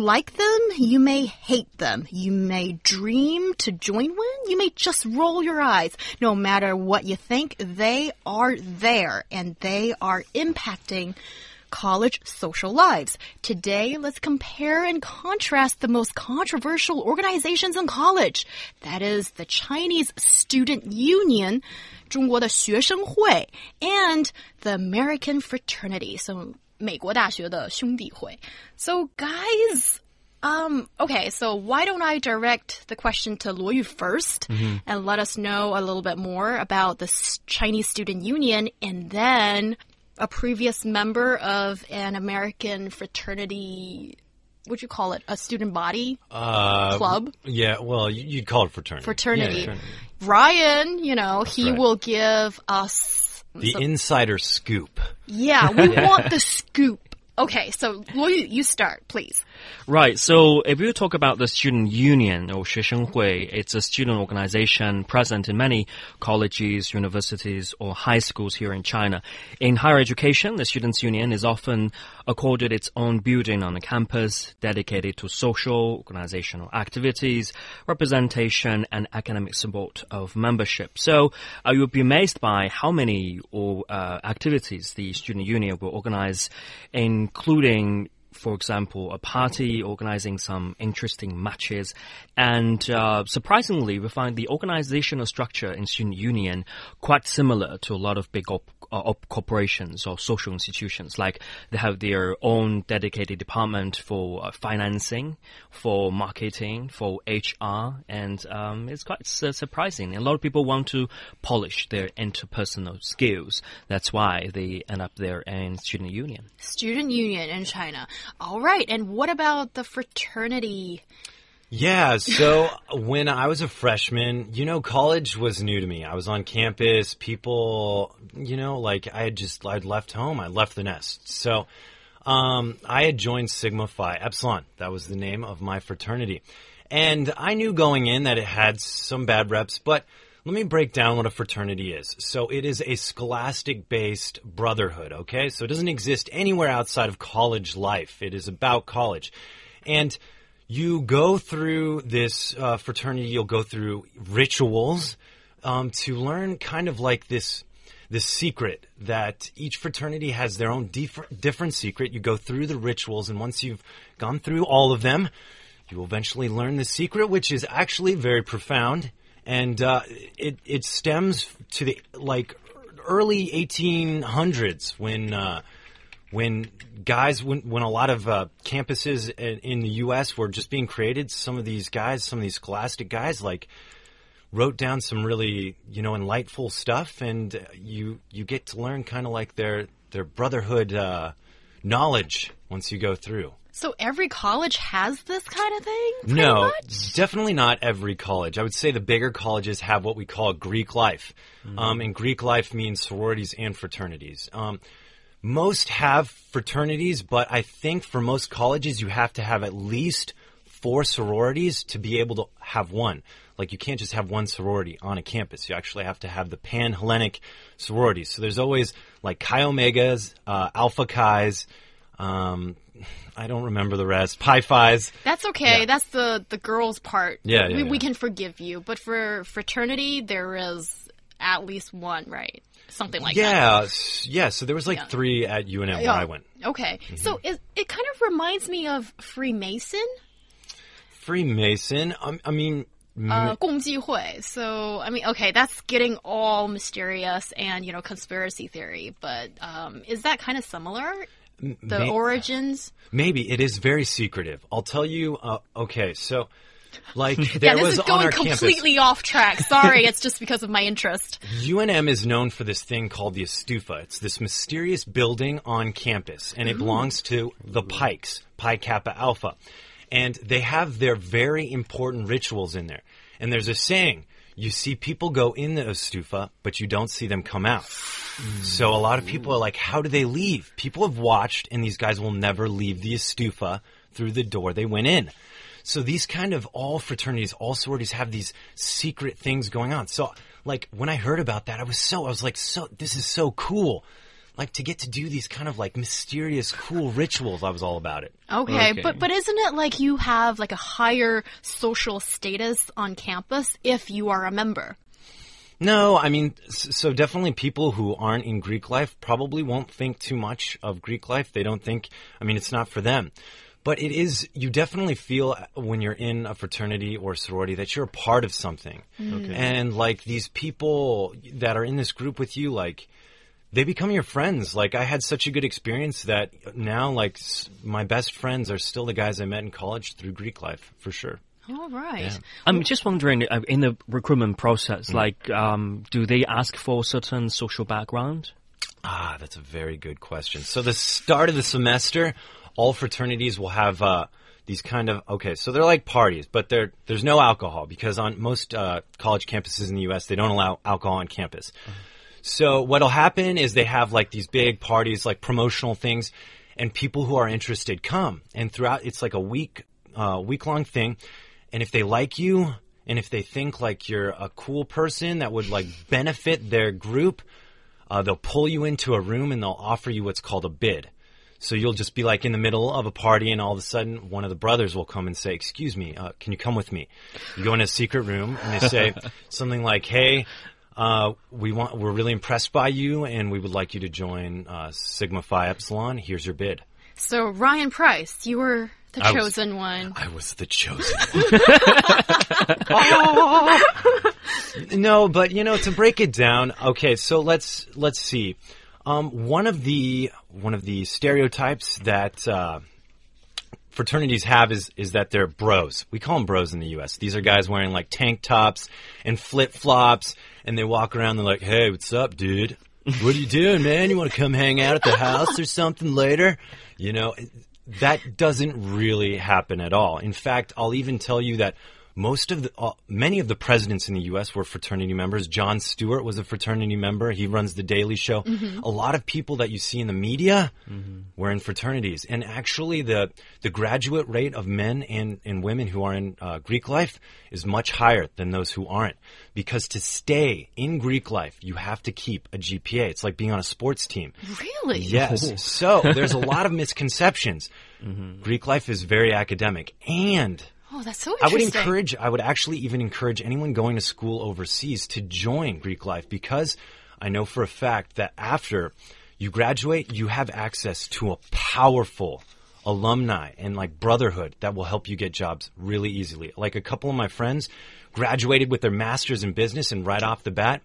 like them, you may hate them, you may dream to join one, you may just roll your eyes. No matter what you think, they are there and they are impacting college social lives. Today, let's compare and contrast the most controversial organizations in college. That is the Chinese Student Union, 中国的学生会, and the American Fraternity. So 美国大学的兄弟会. So guys, um, okay, so why don't I direct the question to Luo Yu 1st and let us know a little bit more about the S- Chinese Student Union and then a previous member of an American fraternity, would you call it a student body Uh, club? Yeah, well, you- you'd call it fraternity. Fraternity. Yeah, Ryan, you know, he right. will give us the insider scoop. Yeah, we want the scoop. Okay, so Luo Yu, you start, please. Right. So if you talk about the student union or 学生会, it's a student organization present in many colleges, universities, or high schools here in China. In higher education, the students union is often accorded its own building on the campus dedicated to social, organizational activities, representation, and academic support of membership. So uh, you'll be amazed by how many or, uh, activities the student union will organize, including for example, a party organizing some interesting matches. And uh, surprisingly, we find the organizational structure in student union quite similar to a lot of big op- uh, op- corporations or social institutions. Like they have their own dedicated department for uh, financing, for marketing, for HR, and um, it's quite su- surprising. A lot of people want to polish their interpersonal skills. That's why they end up there in student union. Student Union in China. All right, and what about the fraternity? Yeah, so when I was a freshman, you know, college was new to me. I was on campus, people, you know, like I had just, I'd left home, I left the nest. So, um, I had joined Sigma Phi Epsilon. That was the name of my fraternity. And I knew going in that it had some bad reps, but let me break down what a fraternity is. So it is a scholastic based brotherhood, okay? So it doesn't exist anywhere outside of college life. It is about college. And you go through this uh, fraternity, you'll go through rituals um, to learn kind of like this this secret that each fraternity has their own dif- different secret. You go through the rituals, and once you've gone through all of them, you will eventually learn the secret, which is actually very profound, and uh, it it stems to the like early 1800s when. Uh, when guys, when, when a lot of uh, campuses in, in the U.S. were just being created, some of these guys, some of these scholastic guys, like wrote down some really, you know, enlightful stuff, and you you get to learn kind of like their their brotherhood uh, knowledge once you go through. So every college has this kind of thing? No, much? definitely not every college. I would say the bigger colleges have what we call Greek life. Um, and Greek life means sororities and fraternities. Um, most have fraternities, but I think for most colleges, you have to have at least four sororities to be able to have one. Like you can't just have one sorority on a campus. You actually have to have the pan Hellenic sororities. So there's always like Chi Omegas, uh, Alpha Chi's, um, I don't remember the rest, Pi Phi's. That's okay. Yeah. That's the the girls' part. Yeah, yeah, we, we yeah. can forgive you. But for fraternity, there is at least one, right? Something like that. Yeah, s- yeah. So there was like Yeah. three at UNM where Yeah. I went. Okay. Mm-hmm. So it, it kind of reminds me of Freemason, Freemason. Um, I mean, m- uh, 共济会. So, I mean, okay, that's getting all mysterious and, you know, conspiracy theory. But um, is that kind of similar? the may- origins? maybe it is very secretive. I'll tell you. Uh, okay, so like Yeah, there this was is going completely off track. Sorry, it's just because of my interest. UNM is known for this thing called the Estufa. It's this mysterious building on campus, and it belongs to the Pikes, Pi Kappa Alpha, and they have their very important rituals in there. And there's a saying. You see people go in the Estufa, but you don't see them come out. So a lot of people are like, how do they leave? People have watched, and these guys will never leave the Estufa through the door they went in. So these kind of all fraternities, all sororities have these secret things going on. So like when I heard about that, I was so, I was like, so, this is so cool. Like to get to do these kind of like mysterious, cool rituals. I was all about it. Okay, Okay. but but isn't it like you have like a higher social status on campus if you are a member? No, I mean, so definitely people who aren't in Greek life probably won't think too much of Greek life. They don't think, I mean, it's not for them. But it is, you definitely feel uh, when you're in a fraternity or sorority that you're a part of something. And like these people that are in this group with you, like, they become your friends. Like I had such a good experience that now, like s- my best friends are still the guys I met in college through Greek life for sure. All right. I'm just wondering, uh, in the recruitment process, Mm. like, um, do they ask for a certain social background? Ah, that's a very good question. So the start of the semester, all fraternities will have uh, these kind of okay. So they're like parties, but they're, there's no alcohol because on most uh, college campuses in the U.S. they don't allow alcohol on campus. So what'll happen is they have like these big parties, like promotional things, and people who are interested come. And throughout, it's like a week, uh, week long thing. And if they like you, and if they think like you're a cool person that would like benefit their group, uh, they'll pull you into a room and they'll offer you what's called a bid. So you'll just be like in the middle of a party, and all of a sudden, one of the brothers will come and say, "Excuse me, uh, can you come with me?" You go in a secret room, and they say something like, "Hey, uh, we want, we're really impressed by you, and we would like you to join uh, Sigma Phi Epsilon. Here's your bid." So Ryan Price, you were the I was- chosen one. I was the chosen one. no, but you know, to break it down, okay, so let's let's see. Um, one of the one of the stereotypes that uh, fraternities have is is that they're bros. We call them bros in the U.S. These are guys wearing like tank tops and flip flops, and they walk around. They're like, "Hey, what's up, dude? What are you doing, man? You want to come hang out at the house or something later?" You know, that doesn't really happen at all. In fact, I'll even tell you that most of the, uh, many of the presidents in the U.S. were fraternity members. Jon Stewart was a fraternity member. He runs the Daily Show. A lot of people that you see in the media were in fraternities, and actually, the the graduate rate of men and and women who are in uh, Greek life is much higher than those who aren't. Because to stay in Greek life, you have to keep a GPA. It's like being on a sports team. Really? Yes. So there's a lot of misconceptions. Greek life is very academic, and Oh, that's so I would encourage, I would actually even encourage anyone going to school overseas to join Greek life because I know for a fact that after you graduate, you have access to a powerful alumni and like brotherhood that will help you get jobs really easily. Like a couple of my friends graduated with their masters in business and right off the bat,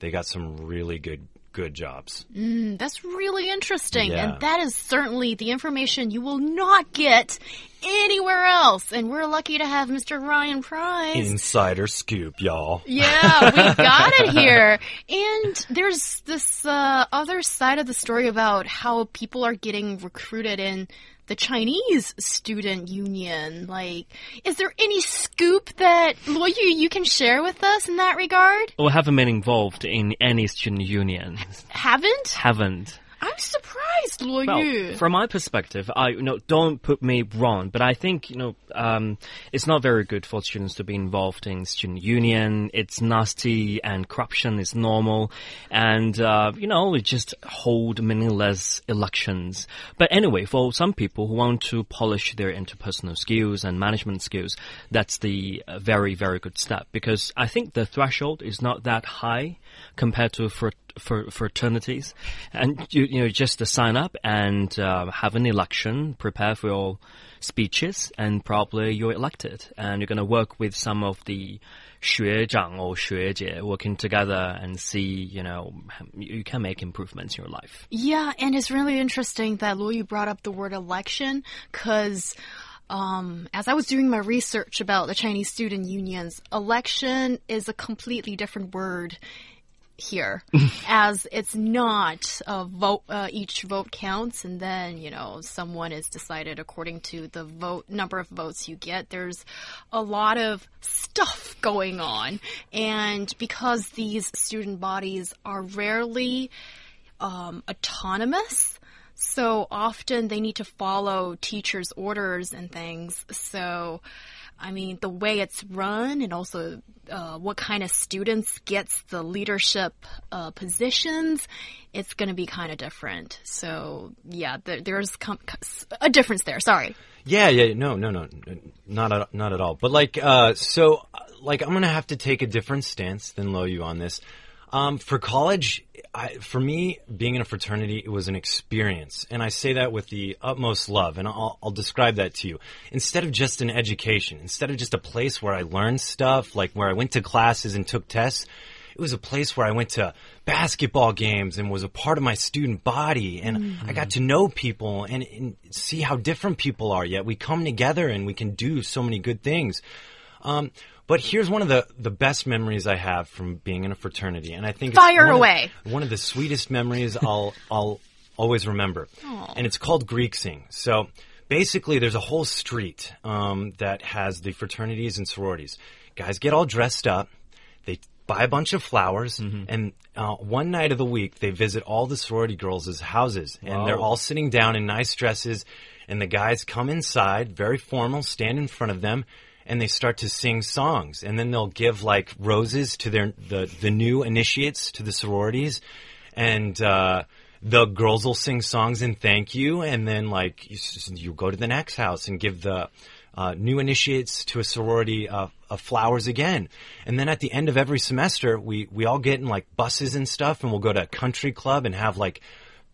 they got some really good good jobs. That's really interesting. Yeah. And that is certainly the information you will not get anywhere else. And we're lucky to have Mr. Ryan Price. Insider scoop, y'all. Yeah, we got it here. And there's this uh, other side of the story about how people are getting recruited in the Chinese student union. Like, is there any scoop that Luo Yu you can share with us in that regard? Or haven't been involved in any student union? Haven't? haven't. I'm surprised, Luo Well, Yu. from my perspective, I you know don't put me wrong, but I think you know um, it's not very good for students to be involved in student union. It's nasty and corruption is normal, and uh, you know we just hold meaningless elections. But anyway, for some people who want to polish their interpersonal skills and management skills, that's the uh, very very good step because I think the threshold is not that high compared to fr- for fraternities, and you, you know just to sign up and uh, have an election, prepare for your speeches, and probably you're elected, and you're going to work with some of the 学长 or 学姐 working together and see you know you can make improvements in your life. Yeah, and it's really interesting that Luo Yu brought up the word election because. Um, as I was doing my research about the Chinese student unions, election is a completely different word here as it's not a vote uh, each vote counts and then you know someone is decided according to the vote number of votes you get there's a lot of stuff going on. And because these student bodies are rarely um, autonomous, so often they need to follow teachers' orders and things. So, I mean, the way it's run and also uh, what kind of students gets the leadership uh, positions, it's going to be kind of different. So, yeah, there, there's a difference there. Sorry. Yeah, yeah, no, no, no, not at, not at all. But like, uh, so, like, I'm gonna have to take a different stance than Luo Yu on this. Um, for college, I, for me, being in a fraternity, it was an experience. And I say that with the utmost love, and I'll, I'll describe that to you. Instead of just an education, instead of just a place where I learned stuff, like where I went to classes and took tests, it was a place where I went to basketball games and was a part of my student body. And mm-hmm. I got to know people and, and, see how different people are. Yet we come together and we can do so many good things. Um, but here's one of the, the best memories I have from being in a fraternity, and I think fire one away. Of, one of the sweetest memories I'll I'll always remember, Aww. and it's called Greeksing. So basically, there's a whole street um, that has the fraternities and sororities. Guys get all dressed up. They buy a bunch of flowers, mm-hmm. and uh, one night of the week they visit all the sorority girls' houses, and wow. they're all sitting down in nice dresses. And the guys come inside, very formal, stand in front of them, and they start to sing songs. And then they'll give like roses to their the the new initiates to the sororities. And uh, the girls will sing songs and thank you. And then like you, you go to the next house and give the uh, new initiates to a sorority uh, flowers again. And then at the end of every semester we we all get in like buses and stuff and we'll go to a country club and have like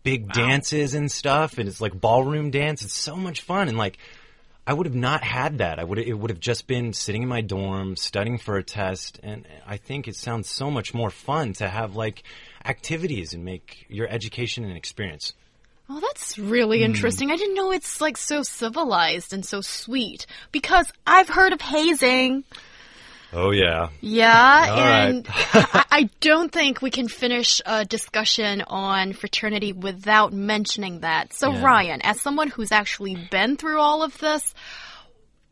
big wow. dances and stuff. And it's like ballroom dance. It's so much fun. And like I would have not had that. I would it would have just been sitting in my dorm studying for a test, and I think it sounds so much more fun to have like activities and make your education an experience. Oh, that's really mm. interesting. I didn't know it's like so civilized and so sweet because I've heard of hazing. Oh yeah. Yeah, All and I, I, don't think we can finish a discussion on fraternity without mentioning that. So yeah. Ryan, as someone who's actually been through all of this,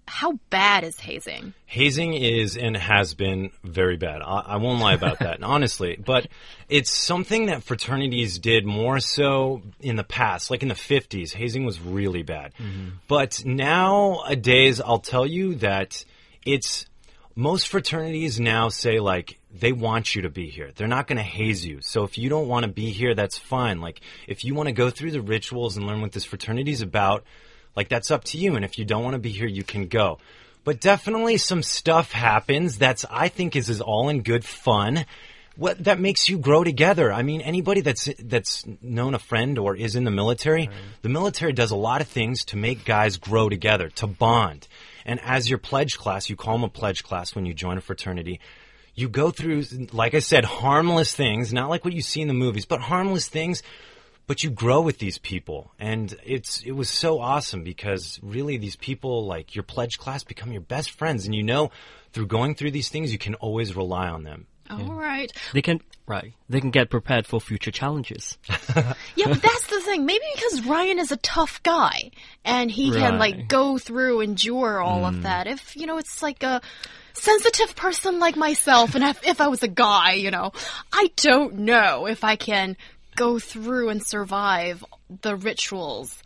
how bad is hazing? Hazing is and has been very bad. I, I won't lie about that, honestly. But it's something that fraternities did more so in the past, like in the 50s. Hazing was really bad. Mm -hmm. But nowadays, I'll tell you that it's most fraternities now say like they want you to be here. They're not going to haze you. So if you don't want to be here, that's fine. Like if you want to go through the rituals and learn what this fraternity is about, like that's up to you. And if you don't want to be here, you can go. But definitely some stuff happens that's I think is is all in good fun. What that makes you grow together. I mean, anybody that's that's known a friend or is in the military, right. the military does a lot of things to make guys grow together, to bond. And as your pledge class, you call them a pledge class when you join a fraternity. You go through, like I said, harmless things, not like what you see in the movies, but harmless things. But you grow with these people, and it's it was so awesome because really these people, like your pledge class, become your best friends, and you know through going through these things, you can always rely on them. All yeah. right. They can right. They can get prepared for future challenges. yeah, but that's the thing. Maybe because Ryan is a tough guy and he right. can like go through endure all mm. of that. If you know, it's like a sensitive person like myself, and if, if I was a guy, you know, I don't know if I can go through and survive the rituals.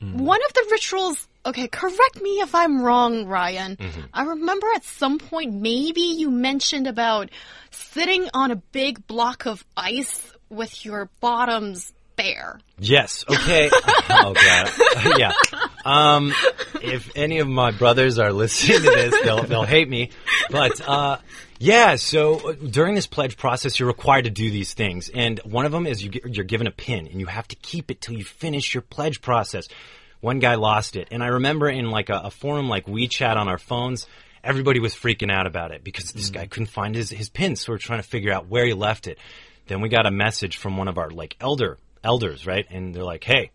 Mm. One of the rituals Okay, correct me if I'm wrong, Ryan. Mm -hmm. I remember at some point maybe you mentioned about sitting on a big block of ice with your bottoms bare. Yes. Okay. oh god. yeah. Um, if any of my brothers are listening to this, they'll they'll hate me. But uh, yeah. So uh, during this pledge process, you're required to do these things, and one of them is you get, you're given a pin, and you have to keep it till you finish your pledge process. One guy lost it, and I remember in like a, a forum like WeChat on our phones, everybody was freaking out about it because this mm. guy couldn't find his his pin. So we're trying to figure out where he left it. Then we got a message from one of our like elder elders, right? And they're like, "Hey,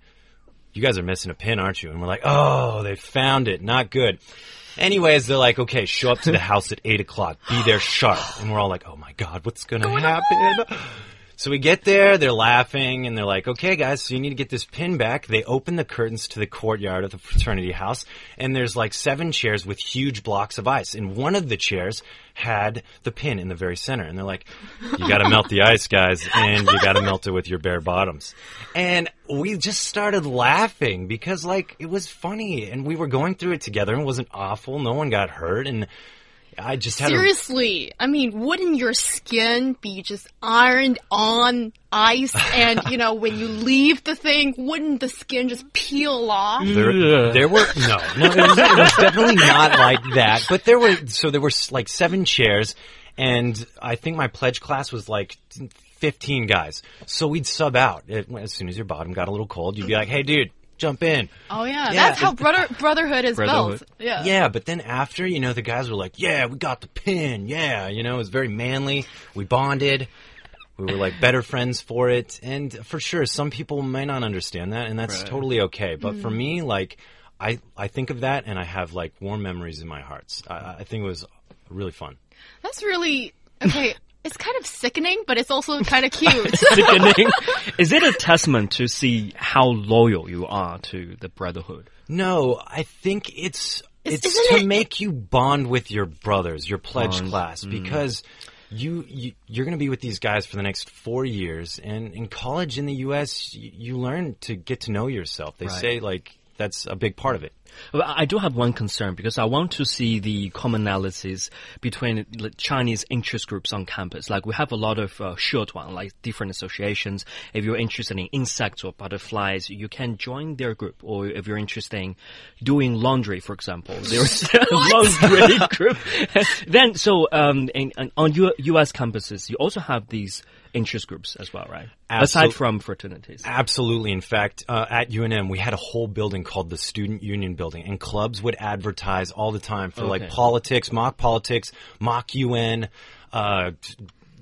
you guys are missing a pin, aren't you?" And we're like, "Oh, they found it. Not good." Anyways, they're like, "Okay, show up to the house at eight o'clock. Be there sharp." And we're all like, "Oh my god, what's gonna happen?" So we get there, they're laughing, and they're like, okay, guys, so you need to get this pin back. They open the curtains to the courtyard of the fraternity house, and there's like seven chairs with huge blocks of ice. And one of the chairs had the pin in the very center. And they're like, you gotta melt the ice, guys, and you gotta melt it with your bare bottoms. And we just started laughing because, like, it was funny, and we were going through it together, and it wasn't awful. No one got hurt, and I just had Seriously, I mean, wouldn't your skin be just ironed on ice? And, you know, when you leave the thing, wouldn't the skin just peel off? There, there were no, no, it was, it was definitely not like that. But there were so there were like seven chairs, and I think my pledge class was like fifteen guys. So we'd sub out It- as soon as your bottom got a little cold. You'd be like, "Hey, dude, jump in." Oh yeah, Yeah, that's how brother brotherhood is Brotherhood. built. Yeah. Yeah, but then after, you know, the guys were like, "Yeah, we got the pin." Yeah, you know, it was very manly. We bonded. We were like better friends for it. And for sure, some people might not understand that, and that's Right. totally okay. But for mm-hmm. me, like, I, I think of that and I have like warm memories in my hearts. I, I think it was really fun. That's really okay. It's kind of sickening, but it's also kind of cute. Sickening. Is it a testament to see how loyal you are to the brotherhood? No, I think it's Is- it's to it- make you bond with your brothers, your pledge Bond, class, mm-hmm. because you, you you're going to be with these guys for the next four years, and in college in the U.S. you, you learn to get to know yourself. They Right. say like that's a big part of it. I do have one concern because I want to see the commonalities between Chinese interest groups on campus. Like we have a lot of uh, 社团, like different associations. If you're interested in insects or butterflies, you can join their group. Or if you're interested in doing laundry, for example, there's a laundry group. then, so um, in, in- on U- U.S. campuses, you also have these interest groups as well, right? Aside from fraternities. Absolutely. In fact, uh, at UNM, we had a whole building called the Student Union Building, and clubs would advertise all the time for like politics, mock politics, mock UN, uh,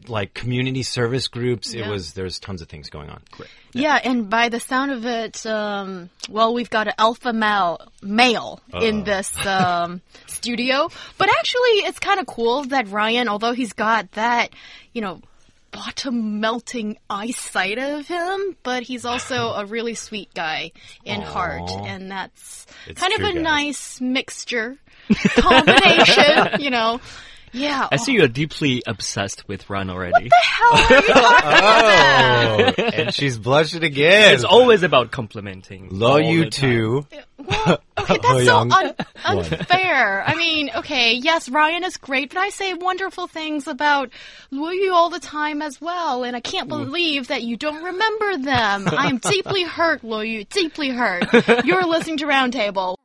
like community service groups. It was there's tons of things going on. Great. yeah, and by the sound of it, um, well, we've got an alpha male male in this um, studio. But actually, it's kind of cool that Ryan, although he's got that, you know. Bottom melting eyesight of him, but he's also a really sweet guy in heart, and that's It's kind of a guys. nice mixture combination, you know. Yeah. I see you're deeply obsessed with Run already. hell are you talking Oh, and she's blushing again. It's always about complimenting. Luo Yu too. Well, okay, that's so un- unfair. I mean, okay, yes, Ryan is great, but I say wonderful things about Luo Yu all the time as well, and I can't mm. believe that you don't remember them. I am deeply hurt, Luo Yu, deeply hurt. You're listening to Roundtable.